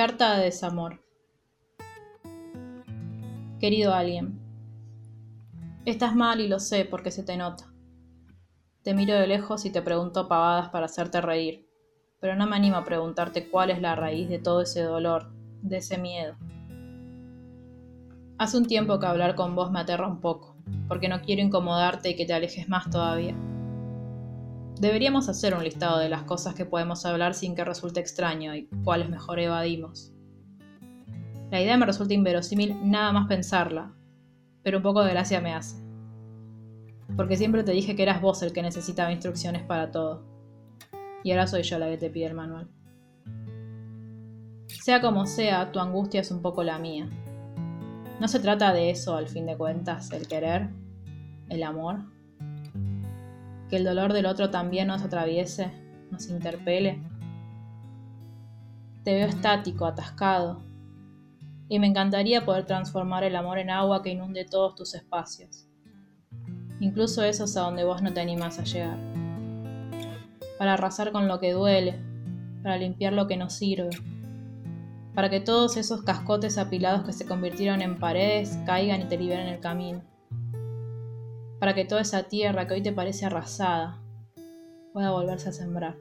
Carta de desamor. Querido alguien, estás mal y lo sé porque se te nota. Te miro de lejos y te pregunto pavadas para hacerte reír, pero no me animo a preguntarte cuál es la raíz de todo ese dolor, de ese miedo. Hace un tiempo que hablar con vos me aterra un poco, porque no quiero incomodarte y que te alejes más todavía. Deberíamos hacer un listado de las cosas que podemos hablar sin que resulte extraño y cuáles mejor evadimos. La idea me resulta inverosímil nada más pensarla, pero un poco de gracia me hace. Porque siempre te dije que eras vos el que necesitaba instrucciones para todo. Y ahora soy yo la que te pide el manual. Sea como sea, tu angustia es un poco la mía. No se trata de eso, al fin de cuentas, el querer, el amor que el dolor del otro también nos atraviese, nos interpele. Te veo estático, atascado, y me encantaría poder transformar el amor en agua que inunde todos tus espacios, incluso esos a donde vos no te animas a llegar, para arrasar con lo que duele, para limpiar lo que no sirve, para que todos esos cascotes apilados que se convirtieron en paredes caigan y te liberen el camino para que toda esa tierra que hoy te parece arrasada pueda volverse a sembrar.